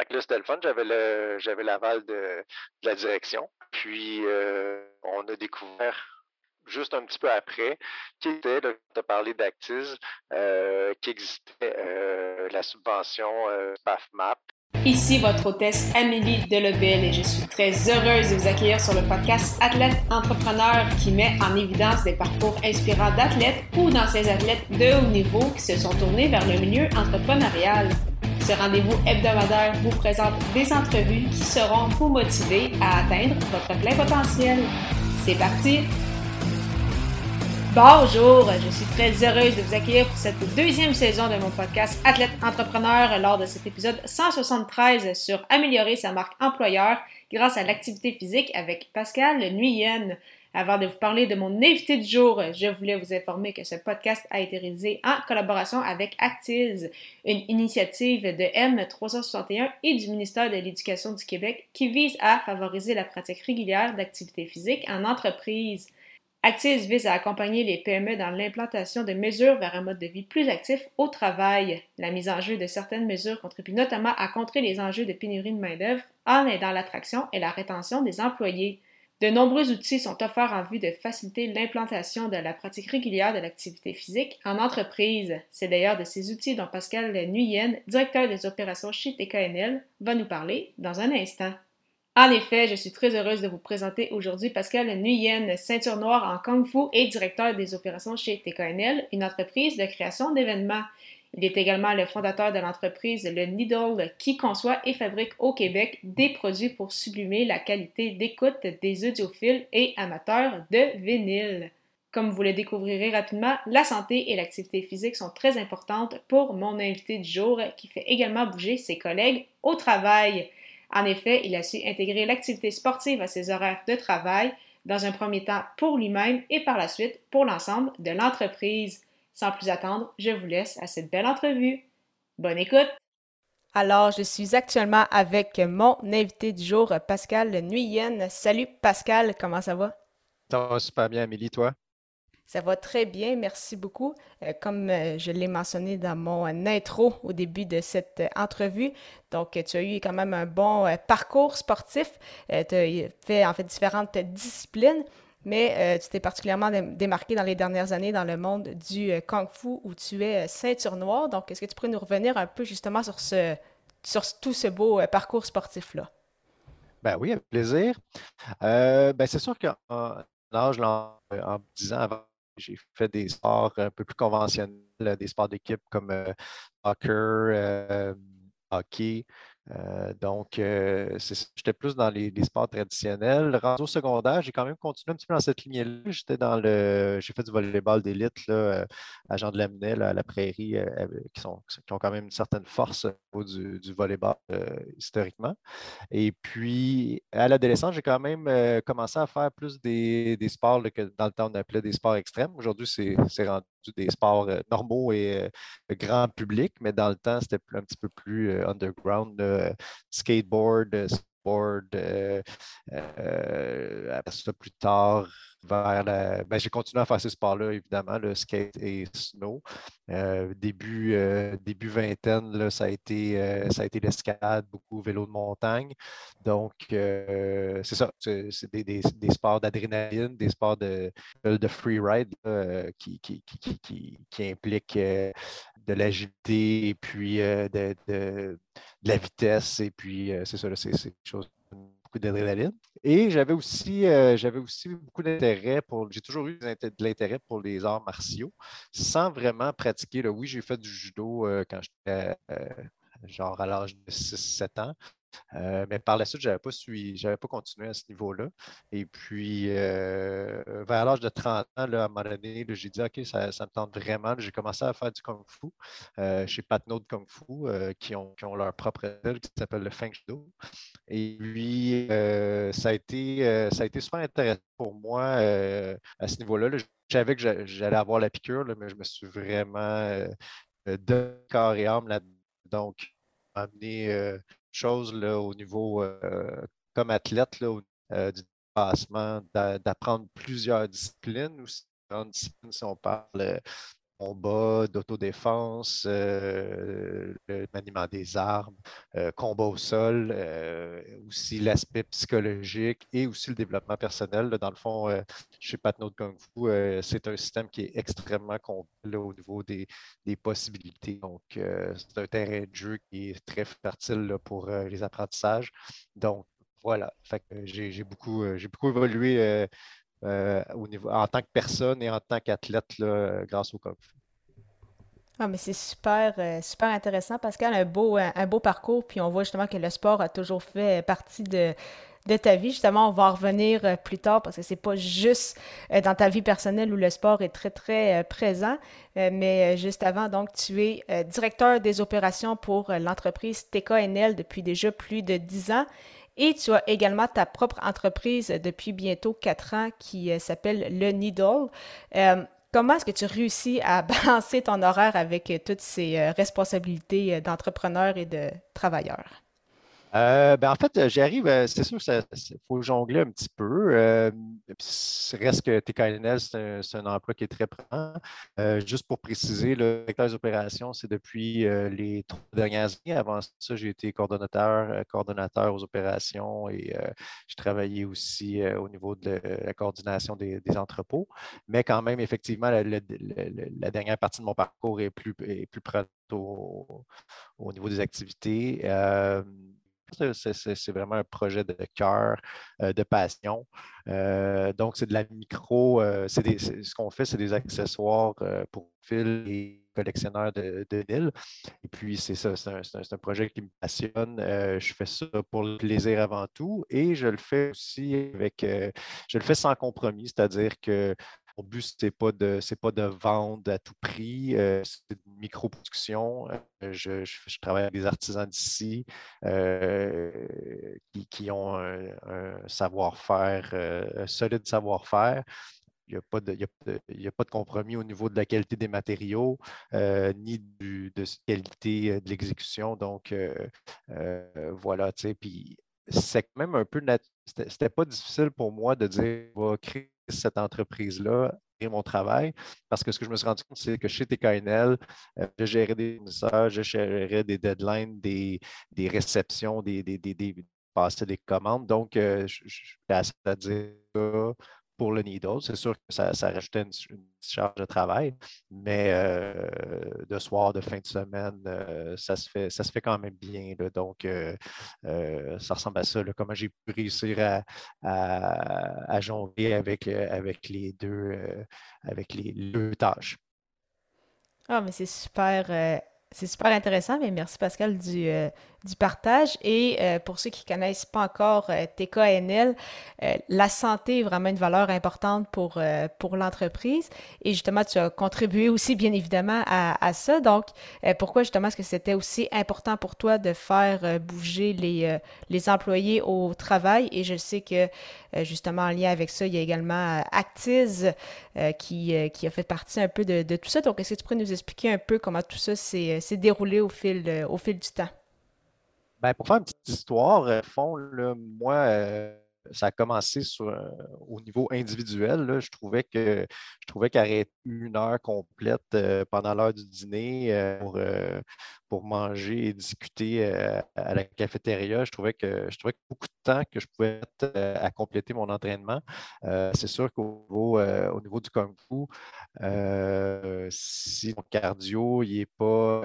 fait que là, c'était le fun. J'avais j'avais l'aval de, la direction. Puis on a découvert juste un petit peu après, qui était, tu as parlé d'Actis, qui existait la subvention PAFMAP, Ici votre hôtesse Amélie Delebel et je suis très heureuse de vous accueillir sur le podcast Athlète Entrepreneur qui met en évidence des parcours inspirants d'athlètes ou d'anciens athlètes de haut niveau qui se sont tournés vers le milieu entrepreneurial. Ce rendez-vous hebdomadaire vous présente des entrevues qui seront vous motiver à atteindre votre plein potentiel. C'est parti! Bonjour, je suis très heureuse de vous accueillir pour cette deuxième saison de mon podcast Athlète Entrepreneur lors de cet épisode 173 sur améliorer sa marque employeur grâce à l'activité physique avec Pascal Nuyen. Avant de vous parler de mon invité du jour, je voulais vous informer que ce podcast a été réalisé en collaboration avec Actiz, une initiative de M361 et du ministère de l'Éducation du Québec qui vise à favoriser la pratique régulière d'activité physique en entreprise. Actis vise à accompagner les PME dans l'implantation de mesures vers un mode de vie plus actif au travail. La mise en jeu de certaines mesures contribue notamment à contrer les enjeux de pénurie de main-d'œuvre en aidant l'attraction et la rétention des employés. De nombreux outils sont offerts en vue de faciliter l'implantation de la pratique régulière de l'activité physique en entreprise. C'est d'ailleurs de ces outils dont Pascal Nuyen, directeur des opérations chez TKNL, va nous parler dans un instant. En effet, je suis très heureuse de vous présenter aujourd'hui Pascal Nguyen, ceinture noire en Kung Fu et directeur des opérations chez TKNL, une entreprise de création d'événements. Il est également le fondateur de l'entreprise Le Needle qui conçoit et fabrique au Québec des produits pour sublimer la qualité d'écoute des audiophiles et amateurs de vinyle. Comme vous le découvrirez rapidement, la santé et l'activité physique sont très importantes pour mon invité du jour qui fait également bouger ses collègues au travail. En effet, il a su intégrer l'activité sportive à ses horaires de travail, dans un premier temps pour lui-même et par la suite pour l'ensemble de l'entreprise. Sans plus attendre, je vous laisse à cette belle entrevue. Bonne écoute! Alors, je suis actuellement avec mon invité du jour, Pascal Nuyen. Salut Pascal, comment ça va? Ça va super bien, Amélie, toi? Ça va très bien, merci beaucoup. Euh, comme euh, je l'ai mentionné dans mon intro au début de cette euh, entrevue, donc tu as eu quand même un bon parcours sportif. tu as fait en fait différentes disciplines, mais tu t'es particulièrement démarqué dans les dernières années dans le monde du kung fu où tu es ceinture noire. Donc, est-ce que tu pourrais nous revenir un peu justement sur, ce, sur tout ce beau parcours sportif-là? Ben oui, avec plaisir. ben c'est sûr qu'en âge, en 10 ans avant j'ai fait des sports un peu plus conventionnels, des sports d'équipe comme euh, soccer, euh, hockey, euh, donc, euh, j'étais plus dans les, sports traditionnels. Rendu au secondaire, j'ai quand même continué un petit peu dans cette lignée-là. J'étais dans le. J'ai fait du volleyball d'élite euh, à Jean de Lamennais, à la prairie, qui, sont, qui ont quand même une certaine force au du, du volleyball historiquement. Et puis, à l'adolescence, j'ai quand même commencé à faire plus des, sports que dans le temps on appelait des sports extrêmes. Aujourd'hui, c'est rendu des sports normaux et grand public, mais dans le temps, c'était un petit peu plus underground skateboard, board. Euh, euh, après ça, plus tard, vers la... ben, j'ai continué à faire ces sports-là, évidemment, le skate et snow. Euh, début, début vingtaine, là, ça a été, a été l'escalade, beaucoup vélo de montagne. Donc, c'est ça, c'est des, des, sports d'adrénaline, des sports de, de free ride qui, qui, qui, qui, impliquent de l'agilité et puis de, de, la vitesse. Et puis, c'est ça, c'est quelque chose beaucoup d'adrénaline. Et j'avais aussi, j'avais aussi beaucoup d'intérêt pour. J'ai toujours eu de l'intérêt pour les arts martiaux sans vraiment pratiquer. Oui, j'ai fait du judo quand j'étais genre à l'âge de 6-7 ans. Euh, mais par la suite, je n'avais pas, pas continué à ce niveau-là. Et puis, euh, vers l'âge de 30 ans, là, à un moment donné, j'ai dit, OK, ça, me tente vraiment. J'ai commencé à faire du Kung Fu euh, chez Patno de Kung Fu, qui, ont, qui, ont, leur propre école qui s'appelle le Feng Shui. Et puis, ça, a été, ça a été super intéressant pour moi à ce niveau-là. Je savais que j'allais avoir la piqûre, mais je me suis vraiment de corps et âme là-dedans. Donc, amené chose là, au niveau, euh, comme athlète, là, euh, du dépassement, d'apprendre plusieurs disciplines ou si on parle combat, d'autodéfense, le maniement des armes, combat au sol, aussi l'aspect psychologique et aussi le développement personnel. Dans le fond, chez Patnaud Kung Fu, c'est un système qui est extrêmement complet au niveau des, possibilités. Donc, c'est un terrain de jeu qui est très fertile pour les apprentissages. Donc, voilà. j'ai beaucoup, beaucoup évolué euh, en tant que personne et en tant qu'athlète grâce au Kung Ah, mais c'est super, euh, super intéressant. Pascal, un beau, un, beau parcours, puis on voit justement que le sport a toujours fait partie de, de ta vie. Justement, on va en revenir euh, plus tard parce que c'est pas juste dans ta vie personnelle où le sport est très, très présent. mais juste avant, donc, tu es directeur des opérations pour l'entreprise TKNL depuis déjà plus de dix ans. Et tu as également ta propre entreprise depuis bientôt quatre ans qui euh, s'appelle Le Needle. Euh, comment est-ce que tu réussis à balancer ton horaire avec euh, toutes ces responsabilités d'entrepreneur et de travailleur? Euh, ben en fait, j'arrive, euh, c'est sûr il faut jongler un petit peu. Euh, reste que TKNL, c'est un, emploi qui est très présent. juste pour préciser, le directeur des opérations, c'est depuis les trois dernières années. Avant ça, j'ai été coordonnateur, coordonnateur aux opérations et j'ai travaillé aussi au niveau de la coordination des, entrepôts. Mais quand même, effectivement, la, dernière partie de mon parcours est plus, est plus au, niveau des activités. C'est vraiment un projet de cœur, euh, de passion. Euh, donc, c'est de la micro, euh, ce qu'on fait, c'est des accessoires pour fil et collectionneurs de, de Et puis, c'est ça, c'est un, projet qui me passionne. je fais ça pour le plaisir avant tout et je le fais aussi avec, je le fais sans compromis, c'est-à-dire que mon but, ce n'est pas, de, pas de vendre à tout prix, euh, c'est une micro-production. Euh, je, travaille avec des artisans d'ici euh, qui, ont un, savoir-faire, un solide savoir-faire. Il n'y a, pas de, compromis au niveau de la qualité des matériaux, ni de la qualité de l'exécution. Donc, voilà, puis c'est même un peu, c'était pas difficile pour moi de dire, on va créer cette entreprise-là et mon travail. Parce que ce que je me suis rendu compte, c'est que chez TKNL, euh, je gérais des messages, je gérais des deadlines, des, réceptions, des, des, des, des, des commandes. Donc, euh, je, suis assez à dire pour le Needle. C'est sûr que ça, rajoutait une, charge de travail, mais euh, de soir, de fin de semaine, euh, ça, se fait, ça se fait quand même bien. donc, euh, ça ressemble à ça, comment j'ai pu réussir à, à, jongler avec, avec, les deux, avec les deux tâches. Ah, mais c'est super. C'est super intéressant, mais merci Pascal du, du partage. Et euh, pour ceux qui ne connaissent pas encore euh, TKNL, euh, la santé est vraiment une valeur importante pour, pour l'entreprise. Et justement, tu as contribué aussi, bien évidemment, à, à ça. Donc, pourquoi justement est-ce que c'était aussi important pour toi de faire bouger les, les employés au travail? Et je sais que, justement, en lien avec ça, il y a également Actiz qui, qui a fait partie un peu de, de tout ça. Donc, est-ce que tu pourrais nous expliquer un peu comment tout ça s'est déroulé au fil, au fil du temps? Ben, pour faire une petite histoire, euh, fond, moi, euh, ça a commencé euh, au niveau individuel. je trouvais que je trouvais qu'arrêter une heure complète pendant l'heure du dîner pour, pour manger et discuter à la cafétéria, je trouvais que je trouvais que beaucoup de temps que je pouvais mettre à compléter mon entraînement. C'est sûr qu'au niveau, au niveau du Kung Fu, si ton cardio n'est pas,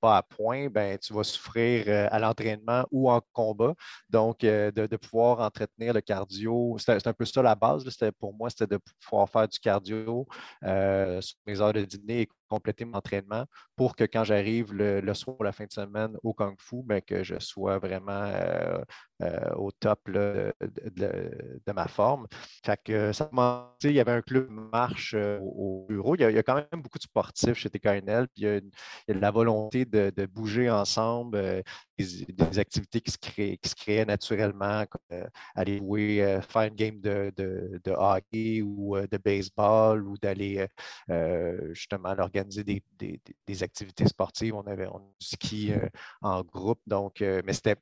pas à point, ben, tu vas souffrir à l'entraînement ou en combat. Donc, de, pouvoir entretenir le cardio, c'est un peu ça la base. Pour moi, c'était de pouvoir faire du cardio sur mes heures de dîner compléter mon entraînement pour que quand j'arrive le, soir ou la fin de semaine au Kung Fu, ben, que je sois vraiment euh, au top de, ma forme. Fait que ça il y avait un club marche euh, au, bureau. Il y, a, quand même beaucoup de sportifs chez TKNL. Puis il, y a la volonté de, bouger ensemble, euh, des, activités qui se, créent, qui se créaient naturellement, comme aller jouer, faire une game de, hockey ou de baseball ou d'aller justement organiser des, des, activités sportives. On avait du ski en groupe, donc, mais c'était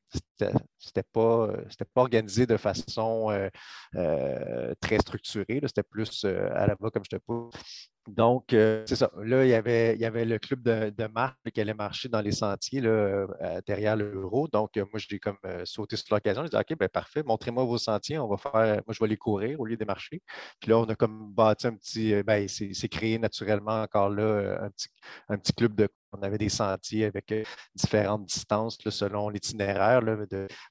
pas euh, pas organisé de façon euh, euh, très structurée. C'était plus à la bas, comme je te pose. Donc, euh, c'est ça. Là, il y, avait, il y avait le club de, de marque qui allait marcher dans les sentiers là, euh, derrière. Donc, euh, moi, j'ai comme sauté sur l'occasion. J'ai dit, OK, ben parfait, montrez-moi vos sentiers. On va faire, moi, je vais les courir au lieu de marcher. Puis là, on a comme bâti un petit, ben, c'est créé naturellement encore là un petit, un petit club de on avait des sentiers avec différentes distances selon l'itinéraire.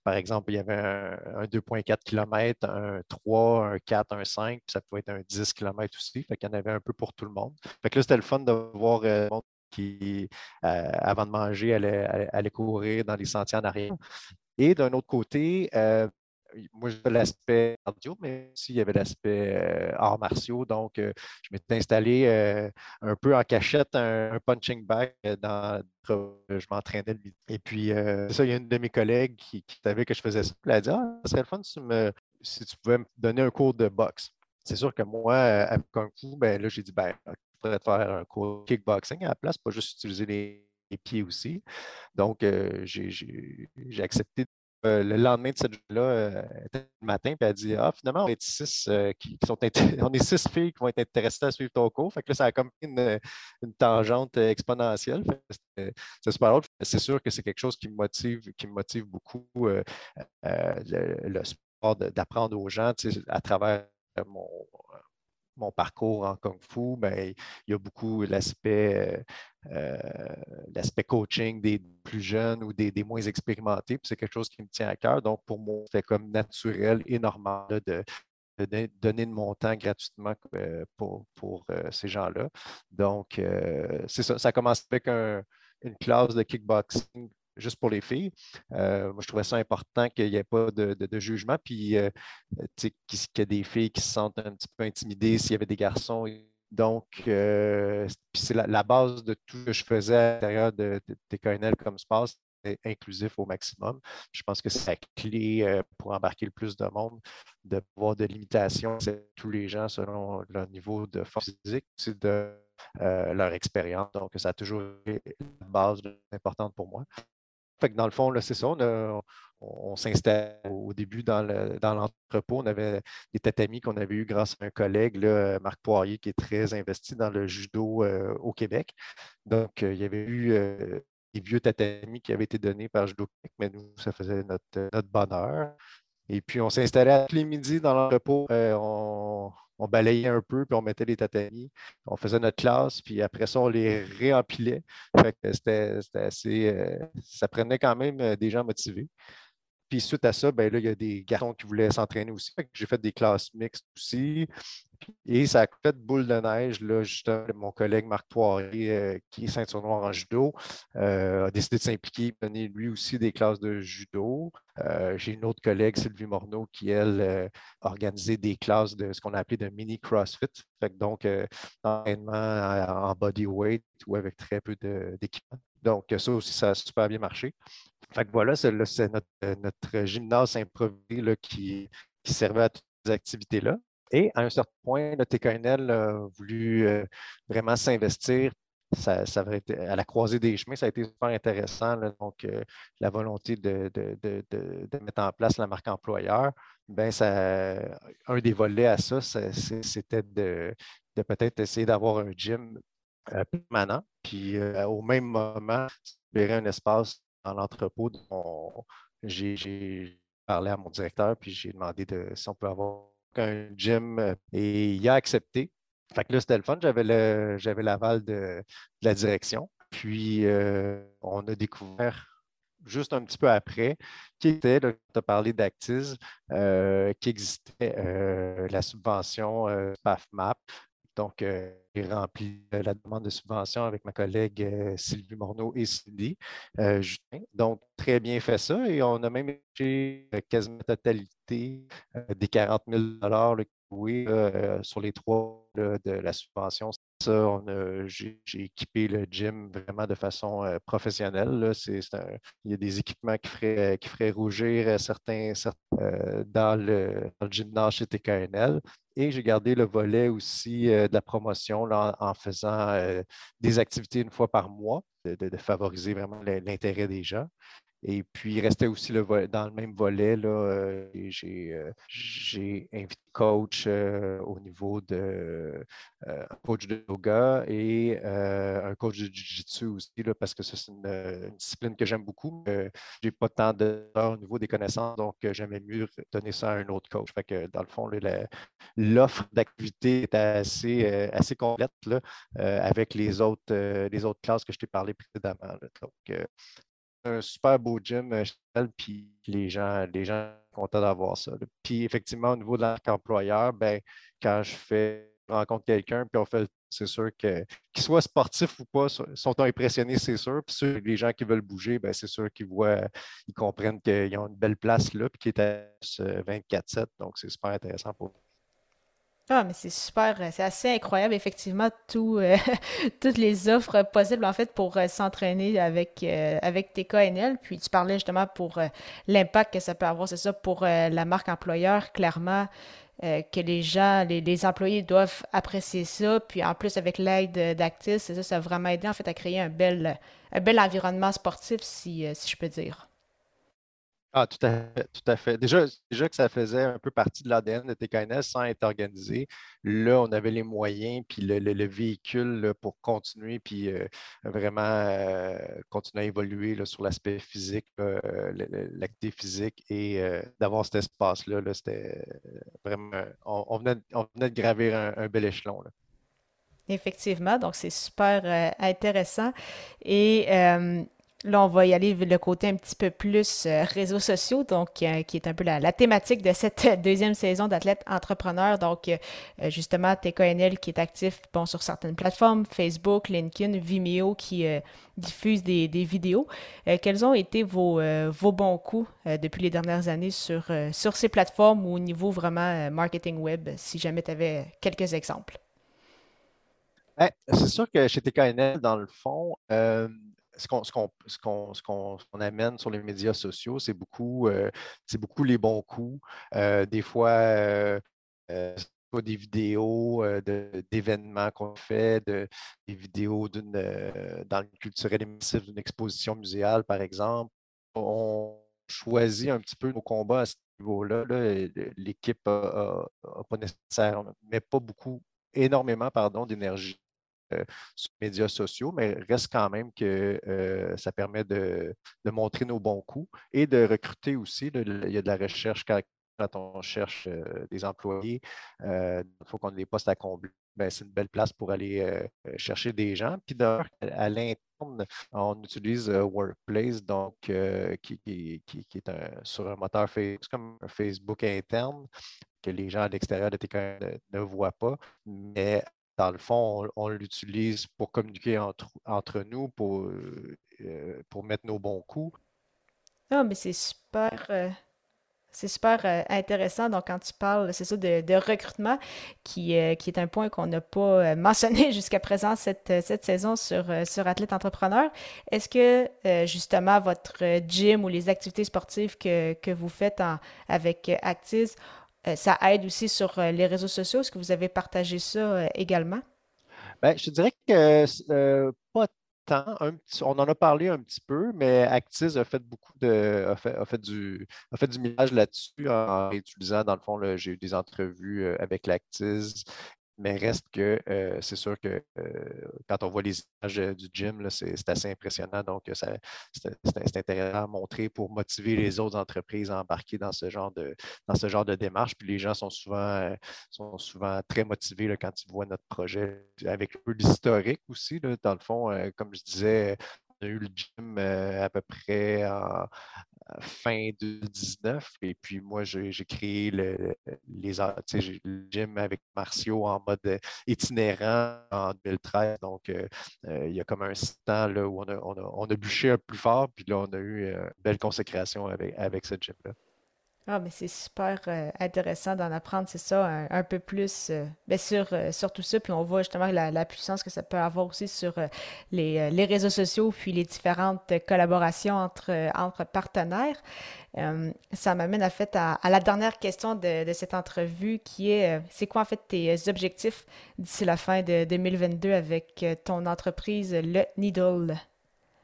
Par exemple, il y avait un, 2,4 km, un 3, un 4, un 5, puis ça pouvait être un 10 km aussi. Fait qu'il y en avait un peu pour tout le monde. Là, c'était le fun de voir le monde qui, avant de manger, allait, courir dans les sentiers en arrière. Et d'un autre côté, moi, j'avais l'aspect cardio, mais aussi il y avait l'aspect euh, arts martiaux. Donc, euh, je m'étais installé euh, un peu en cachette, un, punching bag dans je m'entraînais le midi. Et puis, ça, il y a une de mes collègues qui, savait que je faisais ça. Elle a dit Ah, ça serait le fun si, tu pouvais me donner un cours de boxe. C'est sûr que moi, avec Kung Fu, ben, là, j'ai dit ben, je pourrais te faire un cours de kickboxing à la place, pas juste utiliser les, les pieds aussi. Donc, j'ai accepté euh, le lendemain de cette journée-là, euh, le matin, puis elle dit Ah, finalement, on est six euh, qui, sont on est six filles qui vont être intéressées à suivre ton cours. Fait que là, ça a comme une, tangente exponentielle. C'est sûr que c'est quelque chose qui me motive, qui motive beaucoup le, le, sport d'apprendre aux gens à travers mon, mon parcours en Kung Fu, ben, il y a beaucoup l'aspect euh, l'aspect coaching des plus jeunes ou des, moins expérimentés. C'est quelque chose qui me tient à cœur. Donc, pour moi, c'est comme naturel et normal de, donner de mon temps gratuitement euh, pour, euh, ces gens-là. Donc, c'est ça. Ça commence avec une classe de kickboxing juste pour les filles. Euh, moi, je trouvais ça important qu'il n'y ait pas de, jugement, puis euh, qu'il y ait des filles qui se sentent un petit peu intimidées s'il y avait des garçons. Donc, euh, c'est la, base de tout ce que je faisais à l'intérieur de, TKNL comme espace, inclusif au maximum. Je pense que c'est la clé pour embarquer le plus de monde, de voir de limitations, c'est tous les gens selon leur niveau de force physique, c'est de leur expérience. Donc, ça a toujours été la base importante pour moi. Dans le fond, c'est ça, on, s'installe au début dans l'entrepôt. on avait des tatamis qu'on avait eu grâce à un collègue, Marc Poirier, qui est très investi dans le judo euh, au Québec. Donc, euh, il y avait eu euh, des vieux tatamis qui avaient été donnés par Judo Québec, mais nous, ça faisait notre bonheur. Et puis, on s'installait tous les midis dans l'entrepôt. on, on balayait un peu, puis on mettait les tatamis. On faisait notre classe, puis après ça, on les réempilait. c'était, assez. Euh, ça prenait quand même euh, des gens motivés. Puis suite à ça, ben là, il y a des garçons qui voulaient s'entraîner aussi. J'ai fait des classes mixtes aussi. Et ça a fait boule de neige. Là, mon collègue Marc Poirier, euh, qui est ceinture noire en judo, euh, a décidé de s'impliquer, donner lui aussi des classes de judo. Euh, j'ai une autre collègue, Sylvie Morneau, qui, elle, a organisé des classes de ce qu'on a appelé de mini CrossFit. Donc, entraînement en bodyweight ou avec très peu d'équipement. Donc, ça aussi, ça a super bien marché. Fait que voilà, c'est notre, gymnase improvisé qui, qui servait à toutes ces activités-là. Et à un certain point, le TKNL a voulu euh, vraiment s'investir. Ça, ça à la croisée des chemins, ça a été super intéressant. donc, euh, la volonté de, mettre en place la marque employeur, ben ça, un des volets à ça, c'était de, peut-être essayer d'avoir un gym euh, permanent. Puis au même moment, libérer un espace dans l'entrepôt. J'ai parlé à mon directeur, puis j'ai demandé de, si on peut avoir un gym euh, et il a accepté. Fait que là, c'était le fun. J'avais l'aval de, la direction. Puis, euh, on a découvert juste un petit peu après, qui était, tu as parlé d'Actis, euh, qui existait la subvention PAFMAP. Donc, j'ai rempli la demande de subvention avec ma collègue Sylvie Morneau et Cindy Justin. Donc, très bien fait ça. Et on a même été quasiment la totalité des 40 000 oui, sur les trois de la subvention. Ça, j'ai, équipé le gym vraiment de façon professionnelle. il y a des équipements qui feraient, qui feraient rougir certains, dans, le, dans, le, gymnase chez TKNL. Et j'ai gardé le volet aussi de la promotion en, faisant des activités une fois par mois, de, favoriser vraiment l'intérêt des gens. Et puis, il restait aussi le dans le même volet. Là, euh, j'ai, invité coach euh, au niveau de euh, un coach de yoga et un coach de jiu-jitsu aussi, là, parce que c'est une, discipline que j'aime beaucoup. Je n'ai pas tant de au niveau des connaissances, donc j'aimais mieux donner ça à un autre coach. Dans le fond, l'offre d'activité était assez, assez complète là, avec les autres, les autres classes que je t'ai parlé précédemment. Donc, un super beau gym, puis les gens, les gens sont contents d'avoir ça. Puis effectivement, au niveau de l'arc employeur, ben, quand je fais rencontre quelqu'un, puis on fait c'est sûr que qu'il soit sportif ou pas, sont impressionnés, c'est sûr. Puis les gens qui veulent bouger, ben, c'est sûr qu'ils voient, ils comprennent qu'ils ont une belle place là, puis qui est à 24-7. Donc, c'est super intéressant pour eux. Ah, mais c'est super, euh, c'est assez incroyable, effectivement, tout, euh, toutes les offres possibles, en fait, pour euh, s'entraîner avec, avec TKNL. Puis tu parlais justement pour l'impact que ça peut avoir, c'est ça, pour la marque employeur, clairement, que les gens, les, employés doivent apprécier ça. Puis en plus, avec l'aide d'Actis, c'est ça, ça a vraiment aidé, en fait, à créer un bel, un bel environnement sportif, si, si je peux dire. Ah, tout à fait, tout à fait. Déjà, déjà que ça faisait un peu partie de l'ADN de TKNS sans être organisé. Là, on avait les moyens, puis le, véhicule pour continuer, puis euh, vraiment euh, continuer à évoluer sur l'aspect physique, euh, l'activité physique et d'avoir cet espace-là. -là, C'était vraiment, on, venait, de gravir un, bel échelon. Effectivement, donc c'est super intéressant. Et Là, on va y aller le côté un petit peu plus euh, réseaux sociaux, donc euh, qui est un peu la, thématique de cette deuxième saison d'athlète entrepreneur. Donc, euh, justement, TKNL qui est actif bon, sur certaines plateformes, Facebook, LinkedIn, Vimeo qui diffuse des, vidéos. quels ont été vos, vos bons coups depuis les dernières années sur, sur ces plateformes ou au niveau vraiment marketing web, si jamais tu avais quelques exemples? Ben, c'est sûr que chez TKNL, dans le fond, ce qu'on amène sur les médias sociaux, c'est beaucoup, euh, beaucoup les bons coups. Euh, des fois, euh, des vidéos d'événements qu'on fait, de, des vidéos dans le culturel émissif d'une exposition muséale, par exemple. On choisit un petit peu nos combats à ce niveau-là. L'équipe n'a pas nécessairement, mais pas beaucoup, énormément, pardon, d'énergie euh, sur les médias sociaux, mais reste quand même que euh, ça permet de, montrer nos bons coups et de recruter aussi. il y a de la recherche quand, on cherche euh, des employés. il faut qu'on ait des postes à combler. Ben, c'est une belle place pour aller chercher des gens. Puis d'ailleurs, à l'interne, on utilise Workplace, donc qui, est sur un moteur Facebook, comme un Facebook interne que les gens à l'extérieur de TK ne voient pas. Mais dans le fond, on, l'utilise pour communiquer entre, nous, pour, euh, euh, pour mettre nos bons coups. Ah, mais c'est super. Euh, c'est super intéressant. Donc, quand tu parles, c'est ça, de, recrutement, qui, qui est un point qu'on n'a pas mentionné jusqu'à présent cette, cette saison sur, sur Athlète Entrepreneur. Est-ce que, justement, votre gym ou les activités sportives que, que vous faites avec Actis ça aide aussi sur euh, les réseaux sociaux. Est-ce que vous avez partagé ça euh, également? Bien, je dirais que pas tant. on en a parlé un petit peu, mais Actis a fait beaucoup de. a fait, du, a fait du là-dessus en utilisant, dans le fond, j'ai eu des entrevues avec l'Actis mais reste que c'est sûr que quand on voit les images du gym, c'est assez impressionnant. Donc, c'est intéressant à montrer pour motiver les autres entreprises à embarquer dans ce genre de, dans ce genre de démarche. Puis les gens sont souvent, sont souvent très motivés quand ils voient notre projet avec d'historique aussi. dans le fond, comme je disais, on a eu le gym à peu près en, fin 2019. Et puis moi, j'ai créé le, les, le gym avec Martio en mode itinérant en 2013. Donc, euh, euh, il y a comme un temps là, où on a, on, a, bûché un plus fort, puis là, on a eu euh, une belle consécration avec, avec ce gym-là. Ah, mais c'est super euh, intéressant d'en apprendre, c'est ça, un, peu plus euh, bien euh, sur, tout ça. Puis on voit justement la, puissance que ça peut avoir aussi sur les, les, réseaux sociaux, puis les différentes collaborations entre, entre partenaires. ça m'amène en fait à, la dernière question de, de cette entrevue qui est c'est quoi en fait tes objectifs d'ici la fin de 2022 avec ton entreprise Le Needle?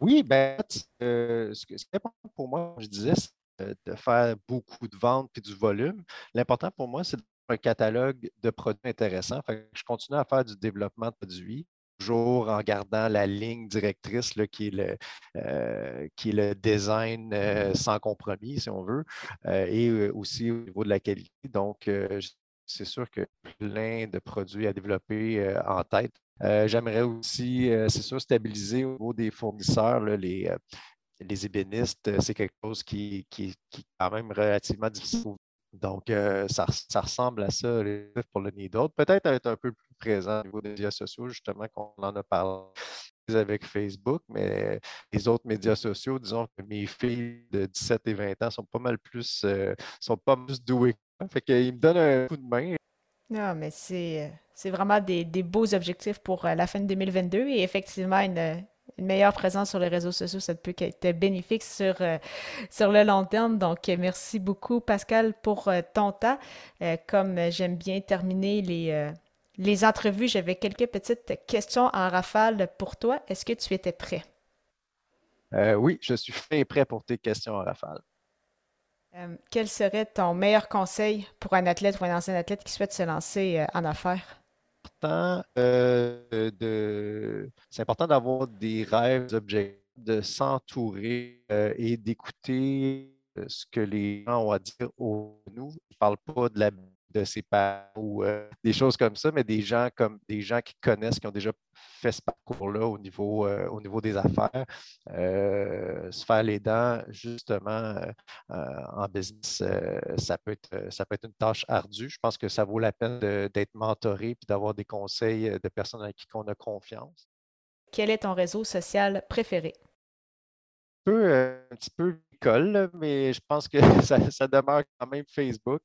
Oui, ben, ce, qui est important pour moi, je disais, de faire beaucoup de ventes et du volume. L'important pour moi, c'est un catalogue de produits intéressants. je continue à faire du développement de produits, toujours en gardant la ligne directrice qui, est le, euh, qui le design euh, sans compromis, si on veut, euh, et aussi au niveau de la qualité. Donc, c'est sûr que plein de produits à développer en tête. J'aimerais aussi, c'est sûr, stabiliser au niveau des fournisseurs, les, les ébénistes. C'est quelque chose qui, est quand même relativement difficile donc, euh, ça, ressemble à ça pour le Needle. Peut-être être un peu plus présent au niveau des médias sociaux, justement, qu'on en a parlé avec Facebook, mais les autres médias sociaux, disons que mes filles de 17 et 20 ans sont pas mal plus, euh, sont pas plus douées. Fait qu'ils me donnent un coup de main. Non, mais c'est, vraiment des, des, beaux objectifs pour euh, la fin de 2022 et effectivement une, une meilleure présence sur les réseaux sociaux, ça peut être bénéfique sur, euh, sur le long terme. Donc, merci beaucoup, Pascal, pour euh, ton temps. Euh, comme j'aime bien terminer les, les entrevues, j'avais quelques petites questions en rafale pour toi. Est-ce que tu étais prêt? oui, je suis fait prêt pour tes questions en rafale. quel serait ton meilleur conseil pour un athlète ou un ancien athlète qui souhaite se lancer en affaires? Euh, de, c'est important d'avoir des rêves, des objectifs, de s'entourer euh, et d'écouter euh, ce que les gens ont à dire au nous. Je ne parle pas de la de ses parents ou euh, des choses comme ça, mais des gens comme des gens qui connaissent, qui ont déjà fait ce parcours-là au niveau, au niveau des affaires, se faire les dents, justement, en business, ça, peut être, ça peut être une tâche ardue. Je pense que ça vaut la peine d'être mentoré et d'avoir des conseils de personnes à qui on a confiance. Quel est ton réseau social préféré? un petit peu mais je pense que ça, demeure quand même Facebook.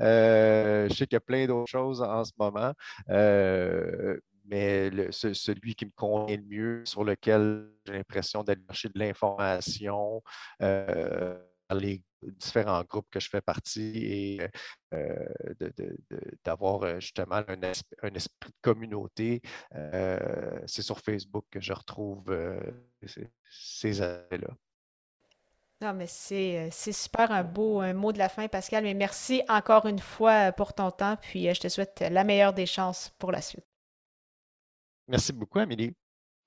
Euh, je sais qu'il y a plein d'autres choses en ce moment. Euh, mais celui qui me convient le mieux, sur lequel j'ai l'impression d'aller chercher de l'information euh, les différents groupes que je fais partie et d'avoir justement un, un, esprit de communauté. c'est sur Facebook que je retrouve ces aspects-là. Non, mais c'est, super un beau un mot de la fin, Pascal. Mais merci encore une fois pour ton temps. Puis je te souhaite la meilleure des chances pour la suite. Merci beaucoup, Amélie.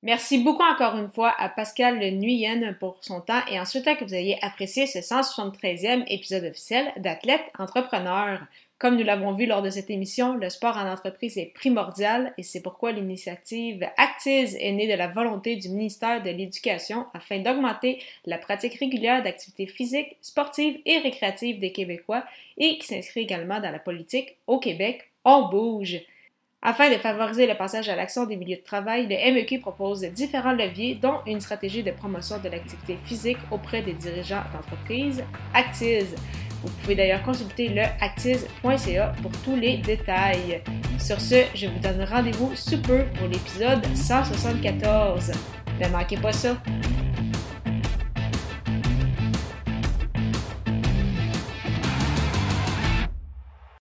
Merci beaucoup encore une fois à Pascal Nuyen pour son temps et en souhaitant que vous ayez apprécié ce 173e épisode officiel d'Athlète Entrepreneur. Comme nous l'avons vu lors de cette émission, le sport en entreprise est primordial et c'est pourquoi l'initiative Actiz est née de la volonté du ministère de l'Éducation afin d'augmenter la pratique régulière d'activités physiques, sportives et récréatives des Québécois et qui s'inscrit également dans la politique au Québec. On bouge! Afin de favoriser le passage à l'action des milieux de travail, le MEQ propose différents leviers, dont une stratégie de promotion de l'activité physique auprès des dirigeants d'entreprise, Actiz. Vous pouvez d'ailleurs consulter le actiz.ca pour tous les détails. Sur ce, je vous donne rendez-vous sous peu pour l'épisode 174. Ne manquez pas ça!